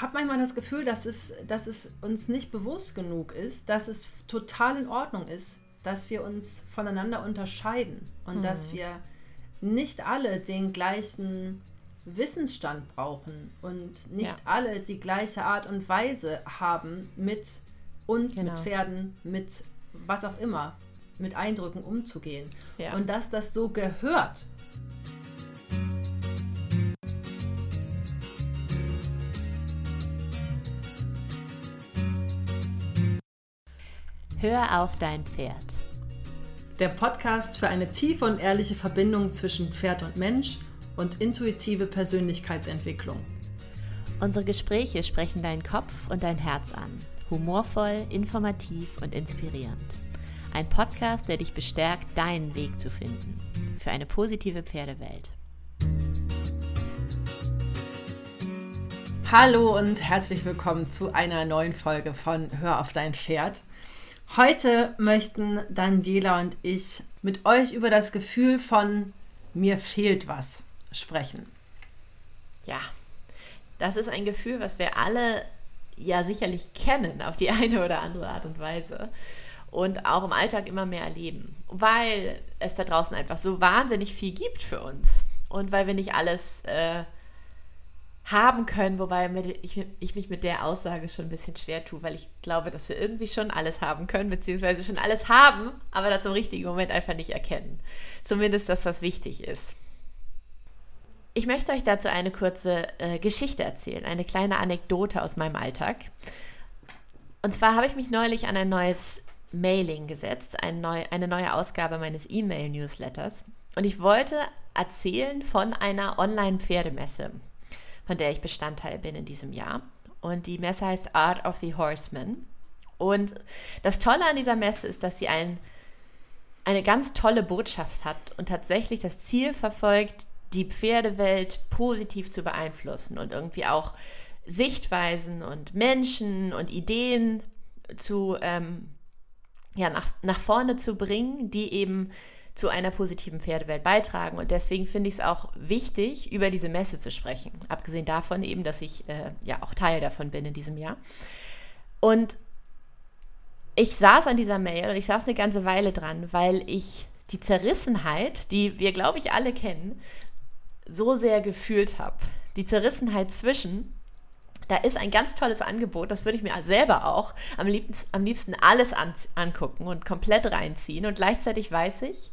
habe manchmal das Gefühl, dass es, dass es uns nicht bewusst genug ist, dass es total in Ordnung ist, dass wir uns voneinander unterscheiden und mhm. dass wir nicht alle den gleichen Wissensstand brauchen und nicht ja. alle die gleiche Art und Weise haben, mit uns, genau. mit Pferden, mit was auch immer, mit Eindrücken umzugehen. Ja. Und dass das so gehört. Hör auf dein Pferd. Der Podcast für eine tiefe und ehrliche Verbindung zwischen Pferd und Mensch und intuitive Persönlichkeitsentwicklung. Unsere Gespräche sprechen deinen Kopf und dein Herz an. Humorvoll, informativ und inspirierend. Ein Podcast, der dich bestärkt, deinen Weg zu finden. Für eine positive Pferdewelt. Hallo und herzlich willkommen zu einer neuen Folge von Hör auf dein Pferd. Heute möchten Daniela und ich mit euch über das Gefühl von mir fehlt was sprechen. Ja, das ist ein Gefühl, was wir alle ja sicherlich kennen auf die eine oder andere Art und Weise und auch im Alltag immer mehr erleben, weil es da draußen einfach so wahnsinnig viel gibt für uns und weil wir nicht alles äh, haben können, wobei ich, ich, mich mit der Aussage schon ein bisschen schwer tue, weil ich glaube, dass wir irgendwie schon alles haben können, beziehungsweise schon alles haben, aber das im richtigen Moment einfach nicht erkennen. Zumindest das, was wichtig ist. Ich möchte euch dazu eine kurze äh, Geschichte erzählen, eine kleine Anekdote aus meinem Alltag. Und zwar habe ich mich neulich an ein neues Mailing gesetzt, ein neu, eine neue Ausgabe meines E-Mail-Newsletters. Und ich wollte erzählen von einer Online-Pferdemesse, von der ich Bestandteil bin in diesem Jahr. Und die Messe heißt Art of the Horseman. Und das Tolle an dieser Messe ist, dass sie ein, eine ganz tolle Botschaft hat und tatsächlich das Ziel verfolgt, die Pferdewelt positiv zu beeinflussen und irgendwie auch Sichtweisen und Menschen und Ideen zu, ähm, ja, nach, nach vorne zu bringen, die eben zu einer positiven Pferdewelt beitragen. Und deswegen finde ich es auch wichtig, über diese Messe zu sprechen. Abgesehen davon eben, dass ich äh, ja auch Teil davon bin in diesem Jahr. Und ich saß an dieser Mail und ich saß eine ganze Weile dran, weil ich die Zerrissenheit, die wir, glaube ich, alle kennen, so sehr gefühlt habe. Die Zerrissenheit zwischen, da ist ein ganz tolles Angebot, das würde ich mir selber auch am liebsten, am liebsten alles an, angucken und komplett reinziehen. Und gleichzeitig weiß ich,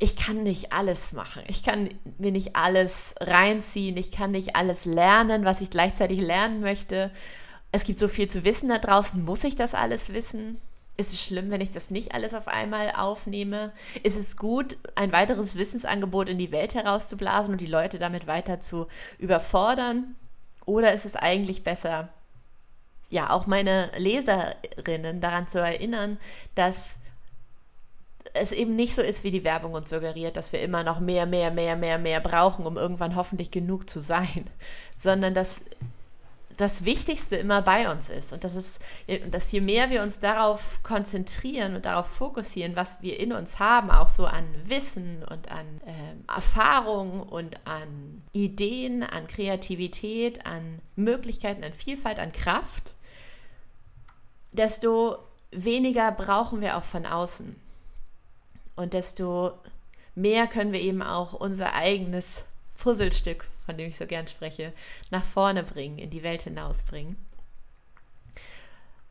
ich kann nicht alles machen. Ich kann mir nicht alles reinziehen. Ich kann nicht alles lernen, was ich gleichzeitig lernen möchte. Es gibt so viel zu wissen da draußen. Muss ich das alles wissen? Ist es schlimm, wenn ich das nicht alles auf einmal aufnehme? Ist es gut, ein weiteres Wissensangebot in die Welt herauszublasen und die Leute damit weiter zu überfordern? Oder ist es eigentlich besser, ja, auch meine Leserinnen daran zu erinnern, dass es eben nicht so ist, wie die Werbung uns suggeriert, dass wir immer noch mehr, mehr, mehr, mehr, mehr brauchen, um irgendwann hoffentlich genug zu sein, sondern dass das Wichtigste immer bei uns ist und dass, es, dass je mehr wir uns darauf konzentrieren und darauf fokussieren, was wir in uns haben, auch so an Wissen und an äh, Erfahrung und an Ideen, an Kreativität, an Möglichkeiten, an Vielfalt, an Kraft, desto weniger brauchen wir auch von außen. Und desto mehr können wir eben auch unser eigenes Puzzlestück, von dem ich so gern spreche, nach vorne bringen, in die Welt hinausbringen.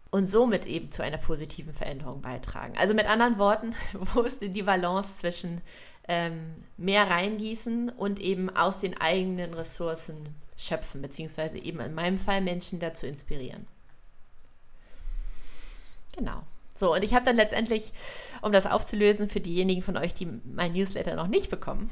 Und somit eben zu einer positiven Veränderung beitragen. Also mit anderen Worten, wo ist denn die Balance zwischen ähm, mehr reingießen und eben aus den eigenen Ressourcen schöpfen, beziehungsweise eben in meinem Fall Menschen dazu inspirieren. Genau. So, und ich habe dann letztendlich, um das aufzulösen, für diejenigen von euch, die mein Newsletter noch nicht bekommen,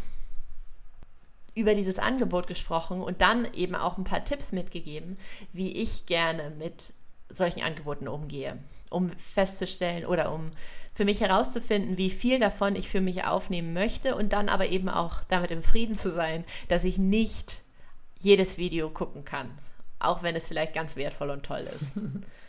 über dieses Angebot gesprochen und dann eben auch ein paar Tipps mitgegeben, wie ich gerne mit solchen Angeboten umgehe, um festzustellen oder um für mich herauszufinden, wie viel davon ich für mich aufnehmen möchte und dann aber eben auch damit im Frieden zu sein, dass ich nicht jedes Video gucken kann, auch wenn es vielleicht ganz wertvoll und toll ist.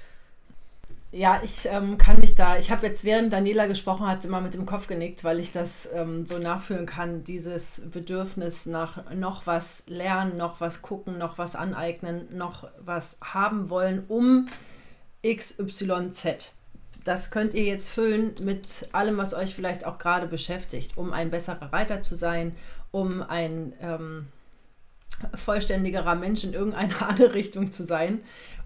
Ja, ich ähm, kann mich da, ich habe jetzt während Daniela gesprochen hat, immer mit dem Kopf genickt, weil ich das ähm, so nachfühlen kann, dieses Bedürfnis nach noch was lernen, noch was gucken, noch was aneignen, noch was haben wollen, um XYZ. Das könnt ihr jetzt füllen mit allem, was euch vielleicht auch gerade beschäftigt, um ein besserer Reiter zu sein, um ein ähm, vollständigerer Mensch in irgendeine andere Richtung zu sein.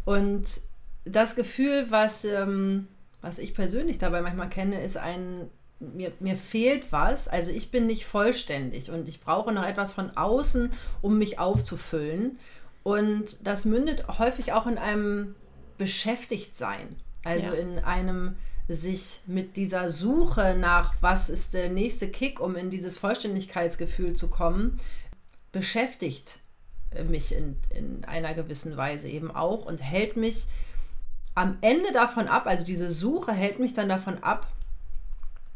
Und das Gefühl, was, ähm, was ich persönlich dabei manchmal kenne, ist ein, mir, mir fehlt was. Also ich bin nicht vollständig und ich brauche noch etwas von außen, um mich aufzufüllen. Und das mündet häufig auch in einem Beschäftigtsein. Also ja. in einem sich mit dieser Suche nach, was ist der nächste Kick, um in dieses Vollständigkeitsgefühl zu kommen, beschäftigt mich in, in einer gewissen Weise eben auch und hält mich am Ende davon ab, also diese Suche hält mich dann davon ab,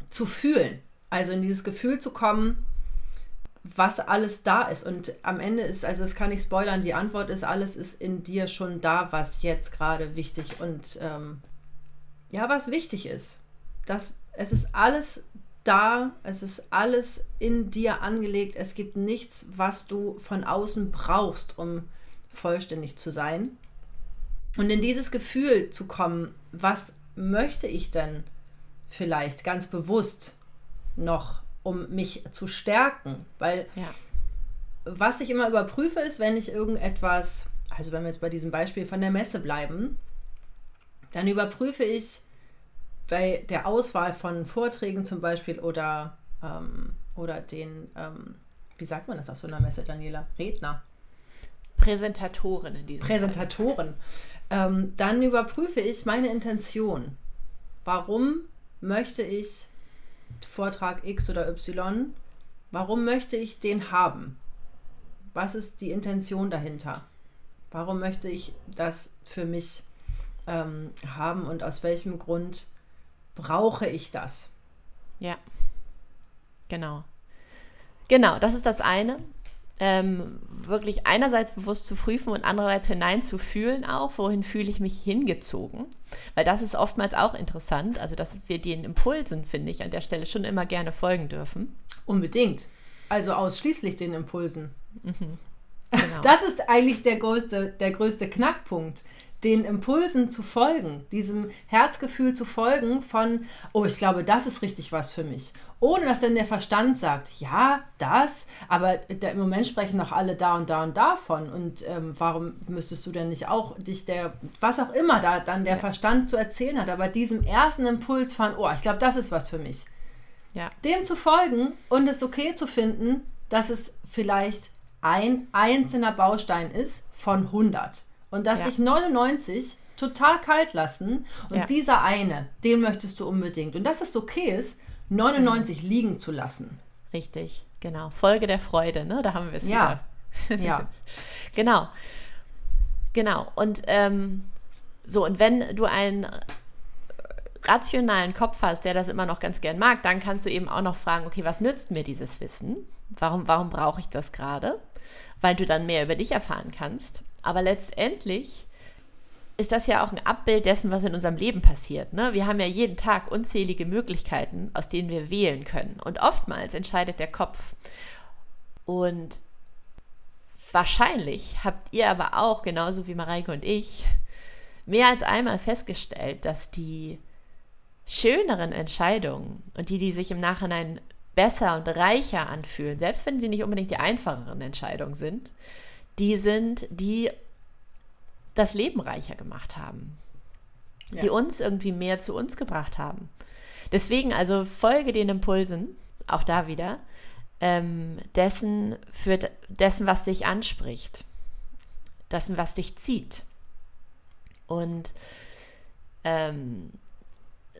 zu fühlen. Also in dieses Gefühl zu kommen, was alles da ist. Und am Ende ist, also das kann ich spoilern, die Antwort ist, alles ist in dir schon da, was jetzt gerade wichtig und ähm, ja, was wichtig ist. Das, es ist alles da, es ist alles in dir angelegt. Es gibt nichts, was du von außen brauchst, um vollständig zu sein. Und in dieses Gefühl zu kommen, was möchte ich denn vielleicht ganz bewusst noch, um mich zu stärken? Weil ja. was ich immer überprüfe, ist, wenn ich irgendetwas, also wenn wir jetzt bei diesem Beispiel von der Messe bleiben, dann überprüfe ich bei der Auswahl von Vorträgen zum Beispiel oder, ähm, oder den, ähm, wie sagt man das auf so einer Messe, Daniela? Redner. Präsentatoren in diesem Präsentatoren. Ähm, dann überprüfe ich meine Intention. Warum möchte ich Vortrag X oder Y? Warum möchte ich den haben? Was ist die Intention dahinter? Warum möchte ich das für mich ähm, haben und aus welchem Grund brauche ich das? Ja, genau. Genau, das ist das eine ähm, wirklich einerseits bewusst zu prüfen und andererseits hineinzufühlen auch, wohin fühle ich mich hingezogen. Weil das ist oftmals auch interessant, also dass wir den Impulsen, finde ich, an der Stelle schon immer gerne folgen dürfen. Unbedingt. Also ausschließlich den Impulsen. Mhm. Genau. Das ist eigentlich der größte, der größte Knackpunkt den Impulsen zu folgen, diesem Herzgefühl zu folgen von, oh, ich glaube, das ist richtig was für mich. Ohne dass dann der Verstand sagt, ja, das, aber im Moment sprechen noch alle da und da und davon. Und ähm, warum müsstest du denn nicht auch dich der, was auch immer da dann der ja. Verstand zu erzählen hat, aber diesem ersten Impuls von, oh, ich glaube, das ist was für mich. Ja. Dem zu folgen und es okay zu finden, dass es vielleicht ein einzelner Baustein ist von 100 und dass ja. dich 99 total kalt lassen und ja. dieser eine, den möchtest du unbedingt. Und dass es okay ist, 99 mhm. liegen zu lassen. Richtig, genau. Folge der Freude, ne? Da haben wir es ja. wieder. Ja. genau. Genau. Und ähm, so, und wenn du einen rationalen Kopf hast, der das immer noch ganz gern mag, dann kannst du eben auch noch fragen, okay, was nützt mir dieses Wissen? Warum, warum brauche ich das gerade? Weil du dann mehr über dich erfahren kannst. Aber letztendlich ist das ja auch ein Abbild dessen, was in unserem Leben passiert. Ne? Wir haben ja jeden Tag unzählige Möglichkeiten, aus denen wir wählen können. Und oftmals entscheidet der Kopf. Und wahrscheinlich habt ihr aber auch, genauso wie Mareike und ich, mehr als einmal festgestellt, dass die schöneren Entscheidungen und die, die sich im Nachhinein besser und reicher anfühlen, selbst wenn sie nicht unbedingt die einfacheren Entscheidungen sind, die sind, die das Leben reicher gemacht haben, ja. die uns irgendwie mehr zu uns gebracht haben. Deswegen also folge den Impulsen, auch da wieder, ähm, dessen, für dessen, was dich anspricht, dessen, was dich zieht. Und ähm,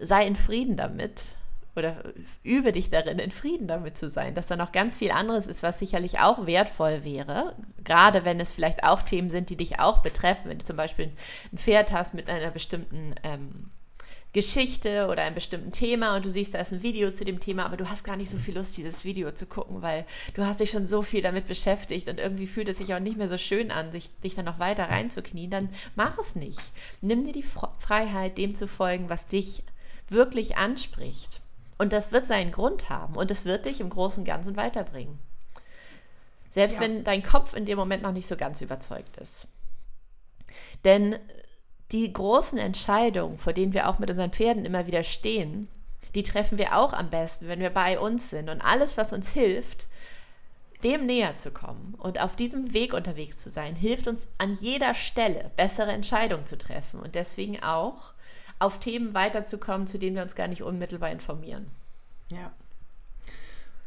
sei in Frieden damit, oder übe dich darin, in Frieden damit zu sein, dass da noch ganz viel anderes ist, was sicherlich auch wertvoll wäre, gerade wenn es vielleicht auch Themen sind, die dich auch betreffen. Wenn du zum Beispiel ein Pferd hast mit einer bestimmten ähm, Geschichte oder einem bestimmten Thema und du siehst, da ist ein Video zu dem Thema, aber du hast gar nicht so viel Lust, dieses Video zu gucken, weil du hast dich schon so viel damit beschäftigt und irgendwie fühlt es sich auch nicht mehr so schön an, sich, dich dann noch weiter reinzuknien, dann mach es nicht. Nimm dir die Freiheit, dem zu folgen, was dich wirklich anspricht. Und das wird seinen Grund haben und es wird dich im Großen und Ganzen weiterbringen. Selbst ja. wenn dein Kopf in dem Moment noch nicht so ganz überzeugt ist. Denn die großen Entscheidungen, vor denen wir auch mit unseren Pferden immer wieder stehen, die treffen wir auch am besten, wenn wir bei uns sind. Und alles, was uns hilft, dem näher zu kommen und auf diesem Weg unterwegs zu sein, hilft uns an jeder Stelle bessere Entscheidungen zu treffen und deswegen auch auf Themen weiterzukommen, zu denen wir uns gar nicht unmittelbar informieren. Ja.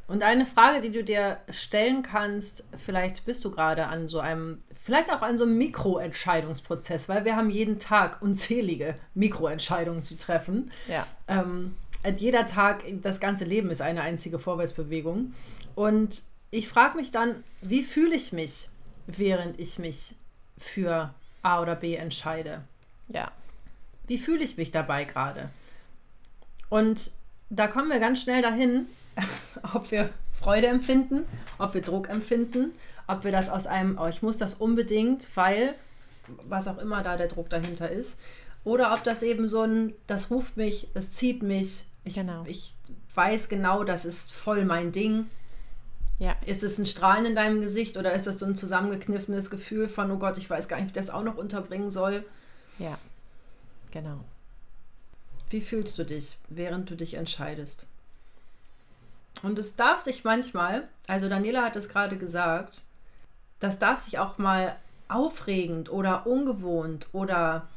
Und eine Frage, die du dir stellen kannst, vielleicht bist du gerade an so einem, vielleicht auch an so einem Mikroentscheidungsprozess, weil wir haben jeden Tag unzählige Mikroentscheidungen zu treffen. Ja. Ähm, jeder Tag, das ganze Leben ist eine einzige Vorwärtsbewegung. Und ich frage mich dann, wie fühle ich mich, während ich mich für A oder B entscheide? Ja. Wie fühle ich mich dabei gerade? Und da kommen wir ganz schnell dahin, ob wir Freude empfinden, ob wir Druck empfinden, ob wir das aus einem, oh, ich muss das unbedingt, weil was auch immer da der Druck dahinter ist, oder ob das eben so ein, das ruft mich, das zieht mich, ich, genau. ich weiß genau, das ist voll mein Ding. Ja. Ist es ein Strahlen in deinem Gesicht oder ist das so ein zusammengekniffenes Gefühl von, oh Gott, ich weiß gar nicht, wie ich das auch noch unterbringen soll? Ja, genau. Wie fühlst du dich, während du dich entscheidest? Und es darf sich manchmal, also Daniela hat es gerade gesagt, das darf sich auch mal aufregend oder ungewohnt oder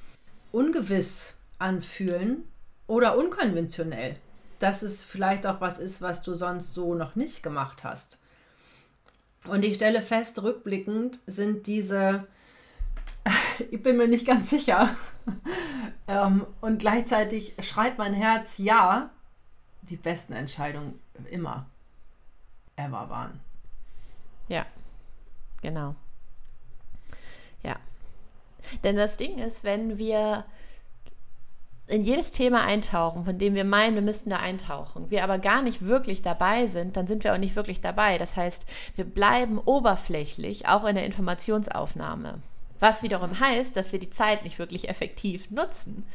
ungewiss anfühlen oder unkonventionell. Dass es vielleicht auch was ist, was du sonst so noch nicht gemacht hast. Und ich stelle fest, rückblickend sind diese, ich bin mir nicht ganz sicher, ähm, und gleichzeitig schreit mein Herz ja, die besten Entscheidungen immer ever waren. Ja, genau. Ja. Denn das Ding ist, wenn wir in jedes Thema eintauchen, von dem wir meinen, wir müssten da eintauchen, wir aber gar nicht wirklich dabei sind, dann sind wir auch nicht wirklich dabei. Das heißt, wir bleiben oberflächlich, auch in der Informationsaufnahme. Was wiederum heißt, dass wir die Zeit nicht wirklich effektiv nutzen,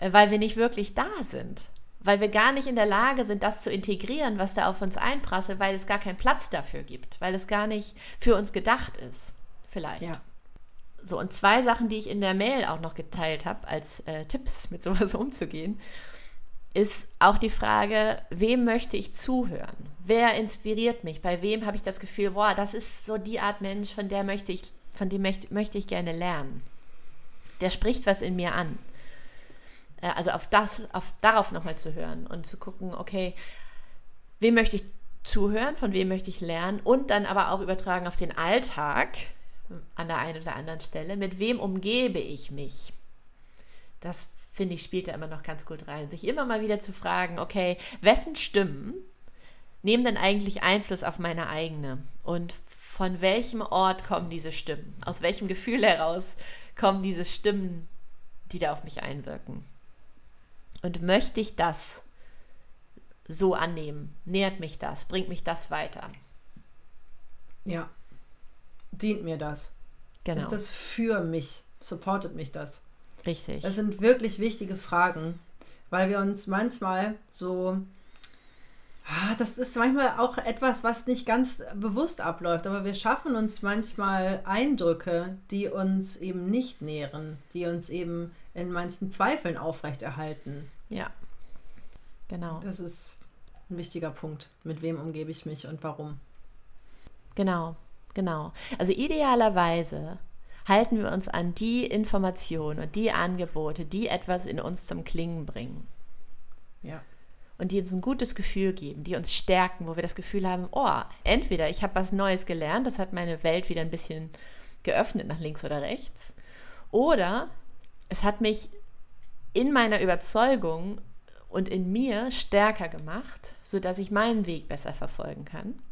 äh, weil wir nicht wirklich da sind weil wir gar nicht in der Lage sind, das zu integrieren, was da auf uns einprasselt, weil es gar keinen Platz dafür gibt, weil es gar nicht für uns gedacht ist, vielleicht. Ja. So, und zwei Sachen, die ich in der Mail auch noch geteilt habe, als äh, Tipps, mit sowas umzugehen, ist auch die Frage, wem möchte ich zuhören? Wer inspiriert mich? Bei wem habe ich das Gefühl, boah, das ist so die Art Mensch, von der möchte ich, von dem möchte, möchte ich gerne lernen. Der spricht was in mir an. Äh, also auf das, auf, darauf nochmal zu hören und zu gucken, okay, wem möchte ich zuhören, von wem möchte ich lernen und dann aber auch übertragen auf den Alltag an der einen oder anderen Stelle, mit wem umgebe ich mich? Das finde ich, spielt da immer noch ganz gut rein. Sich immer mal wieder zu fragen, okay, wessen Stimmen nehmen denn eigentlich Einfluss auf meine eigene? Und von welchem Ort kommen diese Stimmen? Aus welchem Gefühl heraus kommen diese Stimmen, die da auf mich einwirken? Und möchte ich das so annehmen? Nährt mich das? Bringt mich das weiter? Ja. Dient mir das? Genau. Ist das für mich? Supportet mich das? Richtig. Das sind wirklich wichtige Fragen, weil wir uns manchmal so. Ah, das ist manchmal auch etwas, was nicht ganz bewusst abläuft, aber wir schaffen uns manchmal Eindrücke, die uns eben nicht nähren, die uns eben in manchen Zweifeln aufrechterhalten. Ja, genau. Das ist ein wichtiger Punkt. Mit wem umgebe ich mich und warum? Genau, genau. Also idealerweise halten wir uns an die Informationen und die Angebote, die etwas in uns zum Klingen bringen. Ja. Und die uns ein gutes Gefühl geben, die uns stärken, wo wir das Gefühl haben, oh, entweder ich habe was Neues gelernt, das hat meine Welt wieder ein bisschen geöffnet nach links oder rechts, oder es hat mich in meiner Überzeugung und in mir stärker gemacht, sodass ich meinen Weg besser verfolgen kann.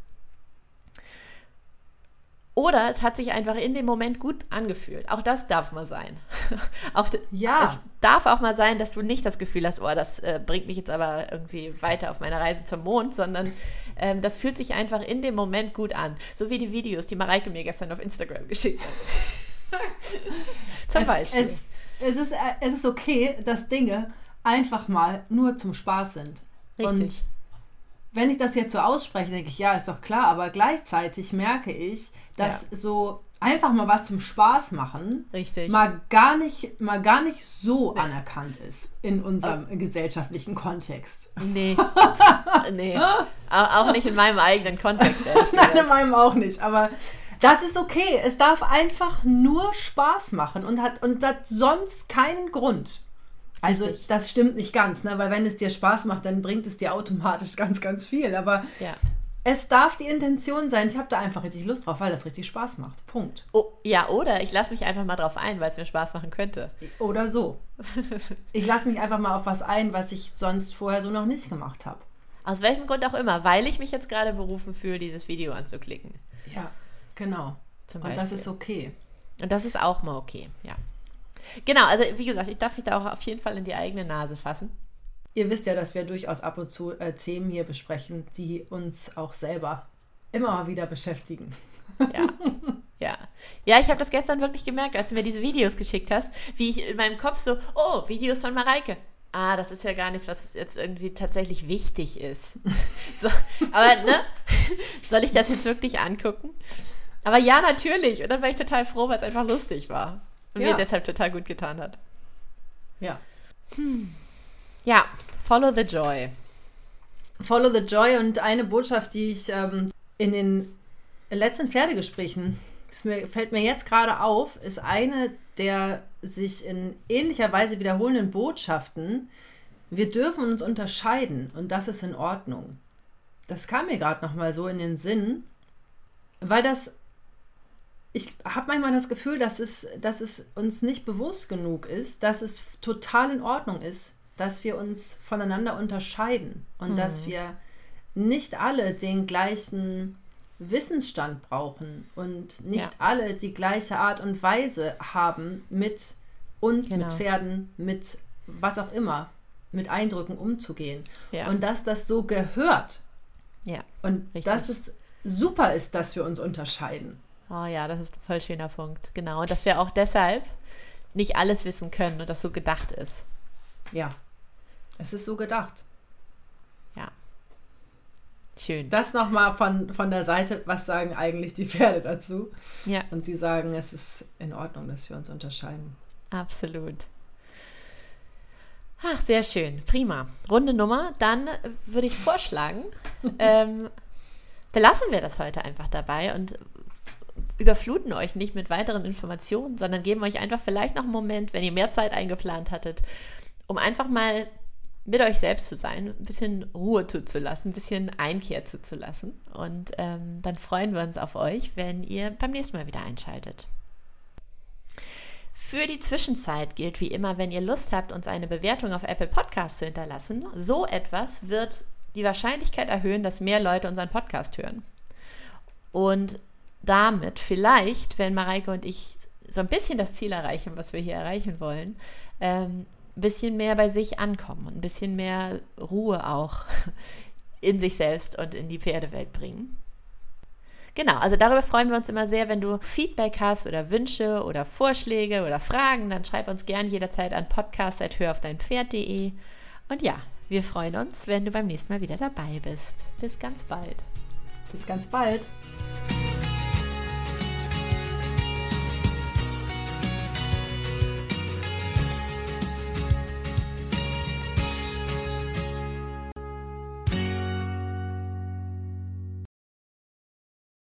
Oder es hat sich einfach in dem Moment gut angefühlt. Auch das darf mal sein. auch, ja. Es darf auch mal sein, dass du nicht das Gefühl hast, oh, das äh, bringt mich jetzt aber irgendwie weiter auf meiner Reise zum Mond, sondern ähm, das fühlt sich einfach in dem Moment gut an. So wie die Videos, die Mareike mir gestern auf Instagram geschickt hat. zum es, Beispiel. Es, es, ist, äh, es ist okay, dass Dinge einfach mal nur zum Spaß sind. Richtig. Und wenn ich das jetzt so ausspreche, denke ich, ja, ist doch klar, aber gleichzeitig merke ich, dass ja. so einfach mal was zum Spaß machen Richtig. mal gar nicht mal gar nicht so nee. anerkannt ist in unserem okay. gesellschaftlichen Kontext. Nee. nee. Auch nicht in meinem eigenen Kontext. Nein, in meinem auch nicht, aber das ist okay. Es darf einfach nur Spaß machen und hat und hat sonst keinen Grund. Also Richtig. das stimmt nicht ganz, ne? weil wenn es dir Spaß macht, dann bringt es dir automatisch ganz, ganz viel. Aber ja. es darf die Intention sein, ich habe da einfach richtig Lust drauf, weil das richtig Spaß macht. Punkt. Oh, ja, oder ich lasse mich einfach mal drauf ein, weil es mir Spaß machen könnte. Oder so. ich lasse mich einfach mal auf was ein, was ich sonst vorher so noch nicht gemacht habe. Aus welchem Grund auch immer, weil ich mich jetzt gerade berufen fühle, dieses Video anzuklicken. Ja, genau. Und das ist okay. Und das ist auch mal okay, ja. Genau, also wie gesagt, ich darf mich da auch auf jeden Fall in die eigene Nase fassen. Ihr wisst ja, dass wir durchaus ab und zu äh, Themen hier besprechen, die uns auch selber immer wieder beschäftigen. Ja. Ja, ja ich habe das gestern wirklich gemerkt, als du mir diese Videos geschickt hast, wie ich in meinem Kopf so, oh, Videos von Mareike. Ah, das ist ja gar nichts, was jetzt irgendwie tatsächlich wichtig ist. So, aber, ne? Soll ich das jetzt wirklich angucken? Aber ja, natürlich. Und dann war ich total froh, weil es einfach lustig war. Und ja. mir deshalb total gut getan hat. Ja. Hm. Ja, follow the joy. Follow the joy und eine Botschaft, die ich ähm, in den letzten Pferdegesprächen, das mir, fällt mir jetzt gerade auf, ist eine der sich in ähnlicher Weise wiederholenden Botschaften. Wir dürfen uns unterscheiden und das ist in Ordnung. Das kam mir gerade nochmal so in den Sinn, weil das ich habe manchmal das Gefühl, dass es, dass es uns nicht bewusst genug ist, dass es total in Ordnung ist, dass wir uns voneinander unterscheiden und mhm. dass wir nicht alle den gleichen Wissensstand brauchen und nicht ja. alle die gleiche Art und Weise haben, mit uns, genau. mit Pferden, mit was auch immer, mit Eindrücken umzugehen. Ja. Und dass das so gehört. Ja. Und richtig. dass es super ist, dass wir uns unterscheiden. Oh ja, das ist ein voll schöner Punkt. Genau. Und dass wir auch deshalb nicht alles wissen können und das so gedacht ist. Ja. Es ist so gedacht. Ja. Schön. Das nochmal von, von der Seite, was sagen eigentlich die Pferde dazu? Ja. Und die sagen, es ist in Ordnung, dass wir uns unterscheiden. Absolut. Ach, sehr schön. Prima. Runde Nummer. Dann würde ich vorschlagen, ähm, belassen wir das heute einfach dabei und überfluten euch nicht mit weiteren Informationen, sondern geben euch einfach vielleicht noch einen Moment, wenn ihr mehr Zeit eingeplant hattet, um einfach mal mit euch selbst zu sein, ein bisschen Ruhe zuzulassen, ein bisschen Einkehr zuzulassen. Und ähm, dann freuen wir uns auf euch, wenn ihr beim nächsten Mal wieder einschaltet. Für die Zwischenzeit gilt wie immer, wenn ihr Lust habt, uns eine Bewertung auf Apple Podcasts zu hinterlassen, so etwas wird die Wahrscheinlichkeit erhöhen, dass mehr Leute unseren Podcast hören. Und damit vielleicht, wenn Mareike und ich so ein bisschen das Ziel erreichen, was wir hier erreichen wollen, ähm, ein bisschen mehr bei sich ankommen und ein bisschen mehr Ruhe auch in sich selbst und in die Pferdewelt bringen. Genau, also darüber freuen wir uns immer sehr, wenn du Feedback hast oder Wünsche oder Vorschläge oder Fragen, dann schreib uns gern jederzeit an podcast.höraufdeinpferd.de. Und ja, wir freuen uns, wenn du beim nächsten Mal wieder dabei bist. Bis ganz bald. Bis ganz bald.